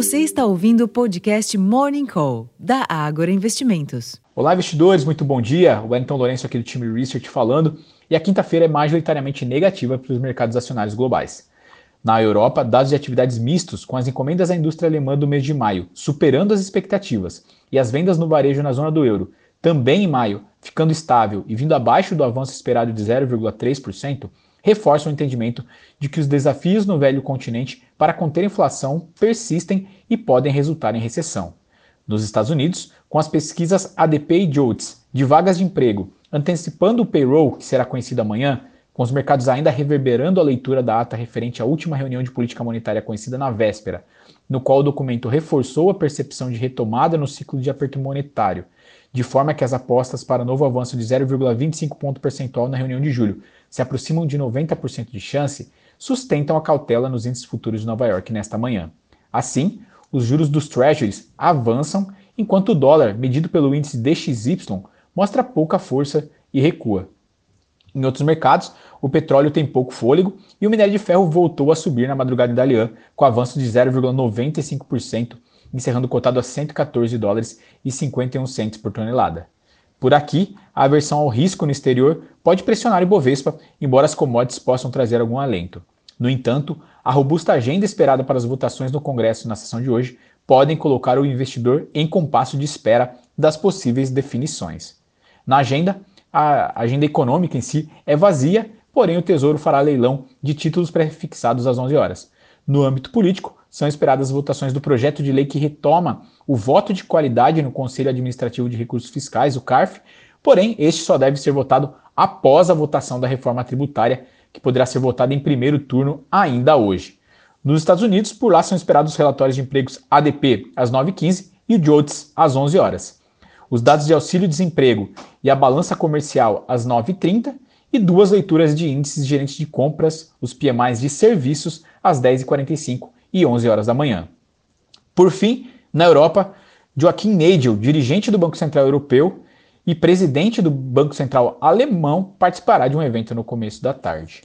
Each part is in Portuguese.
Você está ouvindo o podcast Morning Call, da Ágora Investimentos. Olá, investidores, muito bom dia. O Wellington Lourenço aqui do time Research falando. E a quinta-feira é majoritariamente negativa para os mercados acionários globais. Na Europa, dados de atividades mistos com as encomendas à indústria alemã do mês de maio, superando as expectativas, e as vendas no varejo na zona do euro, também em maio, ficando estável e vindo abaixo do avanço esperado de 0,3%, reforçam o entendimento de que os desafios no velho continente para conter a inflação persistem e podem resultar em recessão. Nos Estados Unidos, com as pesquisas ADP e JOLTS de vagas de emprego antecipando o payroll, que será conhecido amanhã, com os mercados ainda reverberando a leitura da ata referente à última reunião de política monetária conhecida na véspera, no qual o documento reforçou a percepção de retomada no ciclo de aperto monetário, de forma que as apostas para novo avanço de 0,25 ponto percentual na reunião de julho se aproximam de 90% de chance, sustentam a cautela nos índices futuros de Nova York nesta manhã. Assim, os juros dos treasuries avançam, enquanto o dólar, medido pelo índice DXY, mostra pouca força e recua. Em outros mercados, o petróleo tem pouco fôlego e o minério de ferro voltou a subir na madrugada em Dalian, com avanço de 0,95%, encerrando cotado a 114 dólares e 51 centos por tonelada. Por aqui, a aversão ao risco no exterior pode pressionar o Ibovespa, embora as commodities possam trazer algum alento. No entanto, a robusta agenda esperada para as votações no Congresso na sessão de hoje podem colocar o investidor em compasso de espera das possíveis definições. Na agenda, a agenda econômica em si é vazia, porém o Tesouro fará leilão de títulos prefixados às 11 horas. No âmbito político, são esperadas votações do projeto de lei que retoma o voto de qualidade no Conselho Administrativo de Recursos Fiscais, o CARF, porém, este só deve ser votado após a votação da reforma tributária, que poderá ser votada em primeiro turno ainda hoje. Nos Estados Unidos, por lá são esperados os relatórios de empregos ADP às 9h15 e o JOLTS às 11 horas. Os dados de auxílio-desemprego e a balança comercial às 9h30 e duas leituras de índices gerentes de compras, os PMIs de serviços, às 10h45 e 11 horas da manhã. Por fim, na Europa, Joachim Nagel, dirigente do Banco Central Europeu e presidente do Banco Central Alemão, participará de um evento no começo da tarde.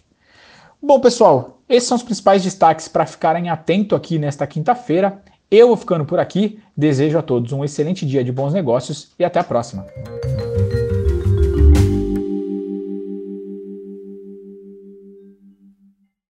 Bom, pessoal, esses são os principais destaques para ficarem atento aqui nesta quinta-feira. Eu vou ficando por aqui. Desejo a todos um excelente dia de bons negócios e até a próxima.